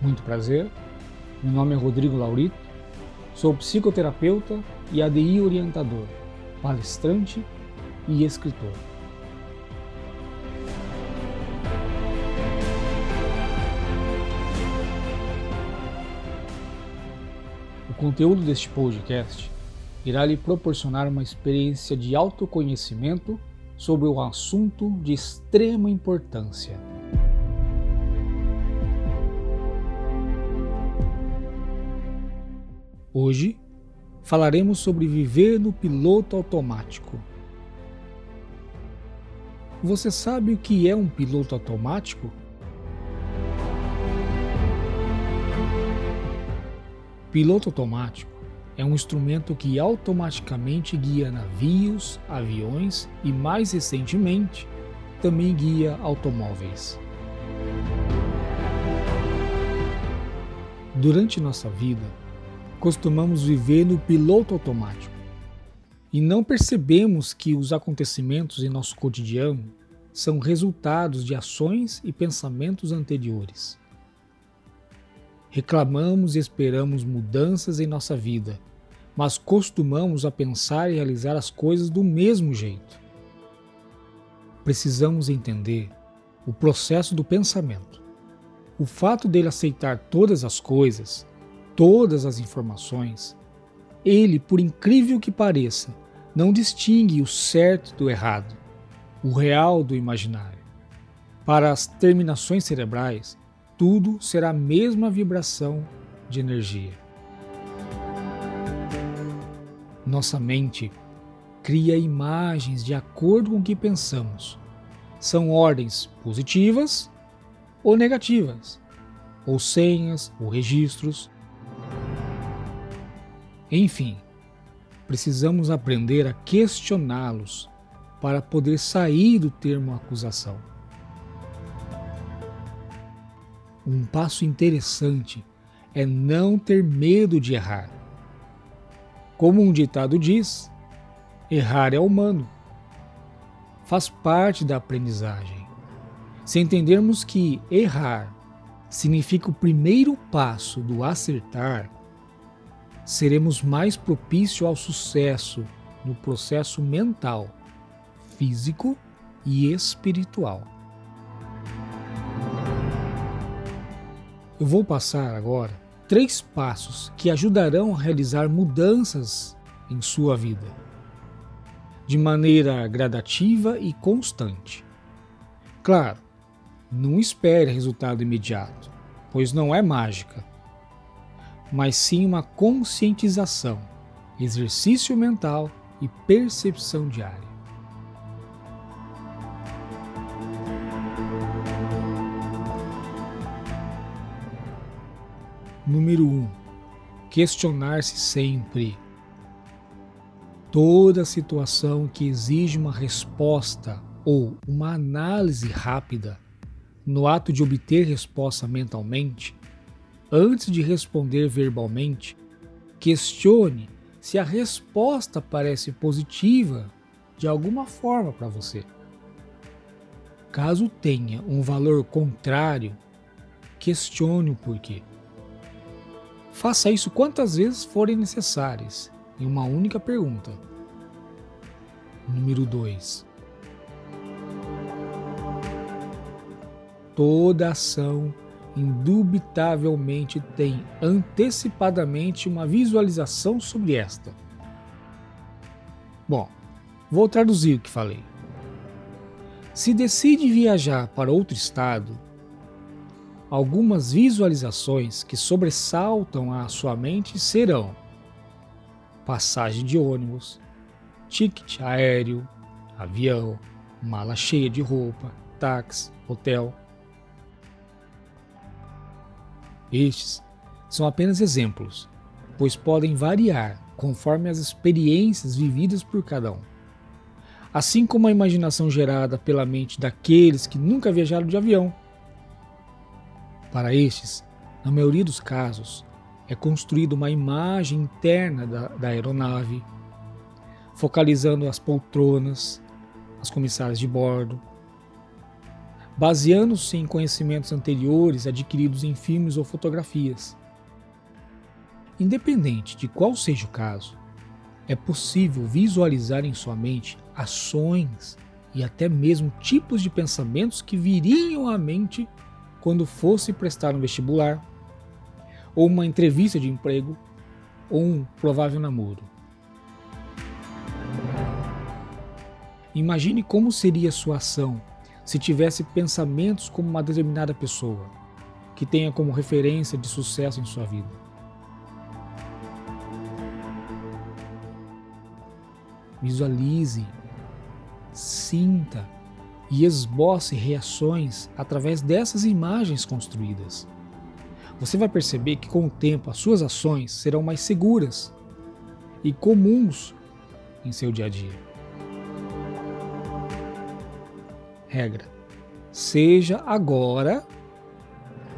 Muito prazer, meu nome é Rodrigo Laurito, sou psicoterapeuta e ADI orientador, palestrante e escritor. O conteúdo deste podcast irá lhe proporcionar uma experiência de autoconhecimento sobre um assunto de extrema importância Hoje falaremos sobre viver no piloto automático. Você sabe o que é um piloto automático? Piloto automático é um instrumento que automaticamente guia navios, aviões e, mais recentemente, também guia automóveis. Durante nossa vida, costumamos viver no piloto automático e não percebemos que os acontecimentos em nosso cotidiano são resultados de ações e pensamentos anteriores. Reclamamos e esperamos mudanças em nossa vida, mas costumamos a pensar e realizar as coisas do mesmo jeito. Precisamos entender o processo do pensamento. O fato dele aceitar todas as coisas todas as informações, ele, por incrível que pareça, não distingue o certo do errado, o real do imaginário. Para as terminações cerebrais, tudo será a mesma vibração de energia. Nossa mente cria imagens de acordo com o que pensamos. São ordens positivas ou negativas, ou senhas ou registros enfim, precisamos aprender a questioná-los para poder sair do termo acusação. Um passo interessante é não ter medo de errar. Como um ditado diz, errar é humano. Faz parte da aprendizagem. Se entendermos que errar significa o primeiro passo do acertar, seremos mais propícios ao sucesso no processo mental, físico e espiritual. Eu vou passar agora três passos que ajudarão a realizar mudanças em sua vida, de maneira gradativa e constante. Claro, não espere resultado imediato, pois não é mágica mas sim uma conscientização, exercício mental e percepção diária. Número 1. Um, Questionar-se sempre. Toda situação que exige uma resposta ou uma análise rápida, no ato de obter resposta mentalmente, Antes de responder verbalmente, questione se a resposta parece positiva de alguma forma para você. Caso tenha um valor contrário, questione o porquê. Faça isso quantas vezes forem necessárias, em uma única pergunta. Número 2. Toda ação indubitavelmente tem antecipadamente uma visualização sobre esta. Bom, vou traduzir o que falei. Se decide viajar para outro estado, algumas visualizações que sobressaltam a sua mente serão passagem de ônibus, ticket aéreo, avião, mala cheia de roupa, táxi, hotel. Estes são apenas exemplos, pois podem variar conforme as experiências vividas por cada um. Assim como a imaginação gerada pela mente daqueles que nunca viajaram de avião. Para estes, na maioria dos casos, é construída uma imagem interna da, da aeronave, focalizando as poltronas, as comissárias de bordo, baseando-se em conhecimentos anteriores adquiridos em filmes ou fotografias. Independente de qual seja o caso, é possível visualizar em sua mente ações e até mesmo tipos de pensamentos que viriam à mente quando fosse prestar um vestibular, ou uma entrevista de emprego, ou um provável namoro. Imagine como seria sua ação se tivesse pensamentos como uma determinada pessoa, que tenha como referência de sucesso em sua vida. Visualize, sinta e esboce reações através dessas imagens construídas. Você vai perceber que com o tempo as suas ações serão mais seguras e comuns em seu dia a dia. Regra: seja agora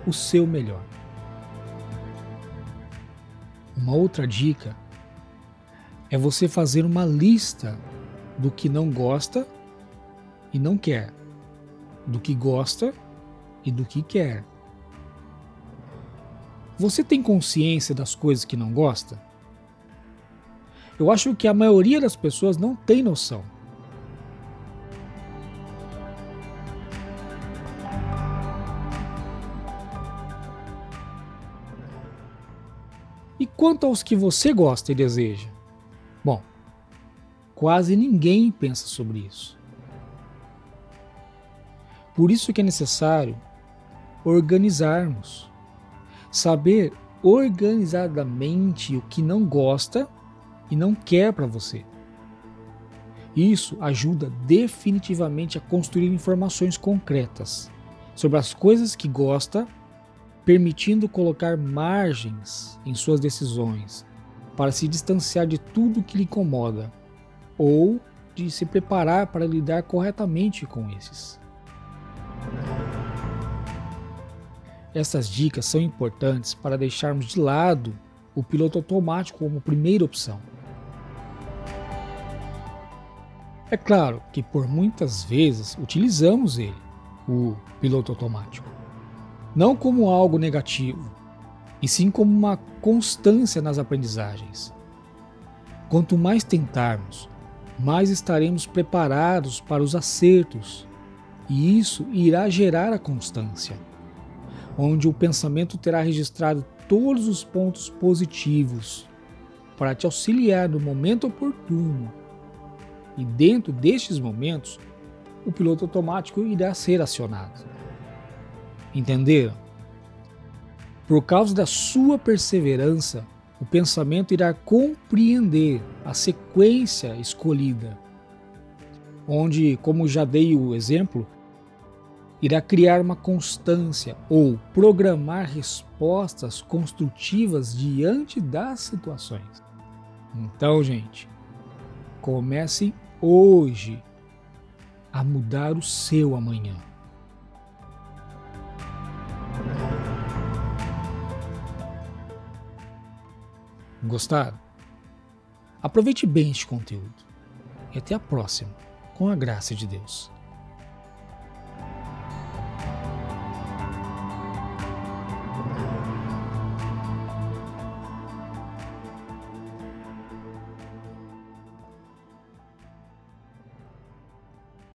o seu melhor. Uma outra dica é você fazer uma lista do que não gosta e não quer, do que gosta e do que quer. Você tem consciência das coisas que não gosta? Eu acho que a maioria das pessoas não tem noção. E quanto aos que você gosta e deseja? Bom, quase ninguém pensa sobre isso. Por isso que é necessário organizarmos, saber organizadamente o que não gosta e não quer para você. Isso ajuda definitivamente a construir informações concretas sobre as coisas que gosta permitindo colocar margens em suas decisões para se distanciar de tudo que lhe incomoda ou de se preparar para lidar corretamente com esses. Essas dicas são importantes para deixarmos de lado o piloto automático como primeira opção. É claro que por muitas vezes utilizamos ele, o piloto automático não como algo negativo, e sim como uma constância nas aprendizagens. Quanto mais tentarmos, mais estaremos preparados para os acertos, e isso irá gerar a constância, onde o pensamento terá registrado todos os pontos positivos para te auxiliar no momento oportuno. E dentro destes momentos, o piloto automático irá ser acionado. Entenderam? Por causa da sua perseverança, o pensamento irá compreender a sequência escolhida, onde, como já dei o exemplo, irá criar uma constância ou programar respostas construtivas diante das situações. Então, gente, comece hoje a mudar o seu amanhã. Gostaram? Aproveite bem este conteúdo e até a próxima, com a graça de Deus.